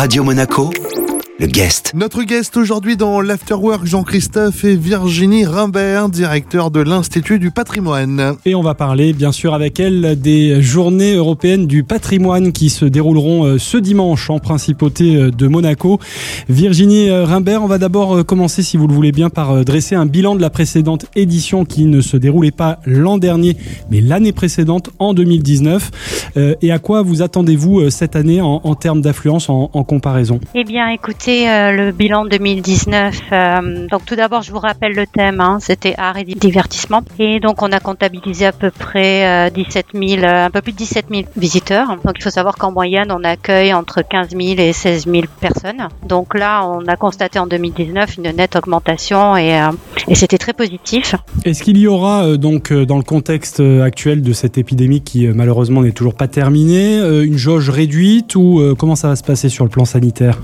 Radio Monaco, le guest. Notre guest aujourd'hui dans l'Afterwork, Jean-Christophe et Virginie Rimbert, directeur de l'Institut du patrimoine. Et on va parler bien sûr avec elle des journées européennes du patrimoine qui se dérouleront euh, ce dimanche en principauté euh, de Monaco. Virginie euh, Rimbert, on va d'abord commencer si vous le voulez bien par dresser un bilan de la précédente édition qui ne se déroulait pas l'an dernier mais l'année précédente en 2019. Et à quoi vous attendez-vous cette année en, en termes d'affluence en, en comparaison? Eh bien écoutez, euh, le bilan 2019. Euh, donc tout d'abord, je vous rappelle le thème, hein, c'était art et divertissement. Et donc on a comptabilisé à peu près 17 euh, 000, un peu plus de 17 000 visiteurs. Donc il faut savoir qu'en moyenne, on accueille entre 15 000 et 16 000 personnes. Donc là, on a constaté en 2019 une nette augmentation et, et c'était très positif. Est-ce qu'il y aura donc dans le contexte actuel de cette épidémie qui malheureusement n'est toujours pas terminée, une jauge réduite ou comment ça va se passer sur le plan sanitaire?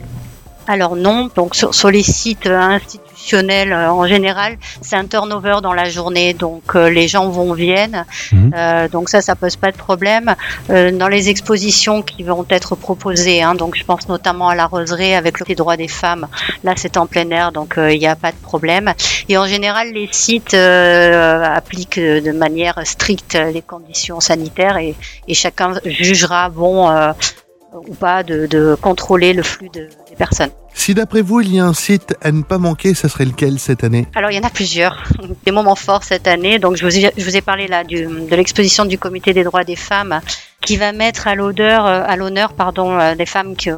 Alors non, donc sur, les sites euh, institutionnels euh, en général, c'est un turnover dans la journée, donc euh, les gens vont viennent, mhm. donc ça, ça pose pas de problème. dans les expositions qui vont être proposées, hein, donc je pense notamment à la roseraie avec les droits des femmes, là c'est en plein air, donc il n'y a pas de problème. Et en général, les sites appliquent de manière stricte les conditions sanitaires et, et chacun jugera bon ou pas de, de contrôler le flux de, des personnes. Si d'après vous, il y a un site à ne pas manquer, ça serait lequel cette année? Alors, il y en a plusieurs. Des moments forts cette année. Donc, je vous ai, je vous ai parlé là du, de l'exposition du Comité des droits des femmes qui va mettre à l'odeur, à l'honneur, pardon, euh, des femmes qui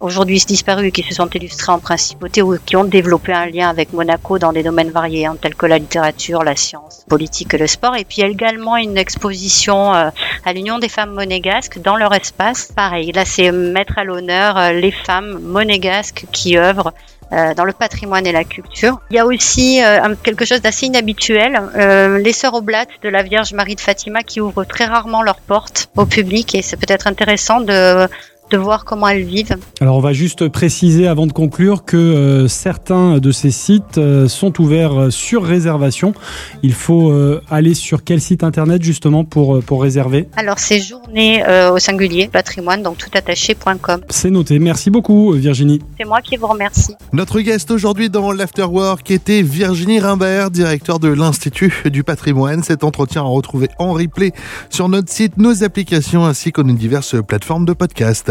aujourd'hui disparues qui se sont illustrées en principauté ou qui ont développé un lien avec Monaco dans des domaines variés, hein, tels que la littérature, la science, politique et le sport. Et puis également une exposition euh, à l'Union des femmes monégasques dans leur espace. Pareil, là c'est mettre à l'honneur euh, les femmes monégasques qui œuvrent euh, dans le patrimoine et la culture. Il y a aussi quelque chose d'assez inhabituel, les sœurs oblates de la Vierge Marie de Fatima qui ouvrent très rarement leurs portes au public et c'est peut-être intéressant de de voir comment elles vivent. Alors on va juste préciser avant de conclure que euh, certains de ces sites euh, sont ouverts euh, sur réservation. Il faut aller sur quel site internet justement pour, pour réserver? Alors c'est journée au singulier patrimoine donc toutattaché.com. C'est noté. Merci beaucoup Virginie. C'est moi qui vous remercie. Notre guest aujourd'hui dans l'Afterwork était Virginie Rimbert, directeur de l'Institut du patrimoine. Cet entretien à retrouver en replay sur notre site, nos applications ainsi que nos diverses plateformes de podcast.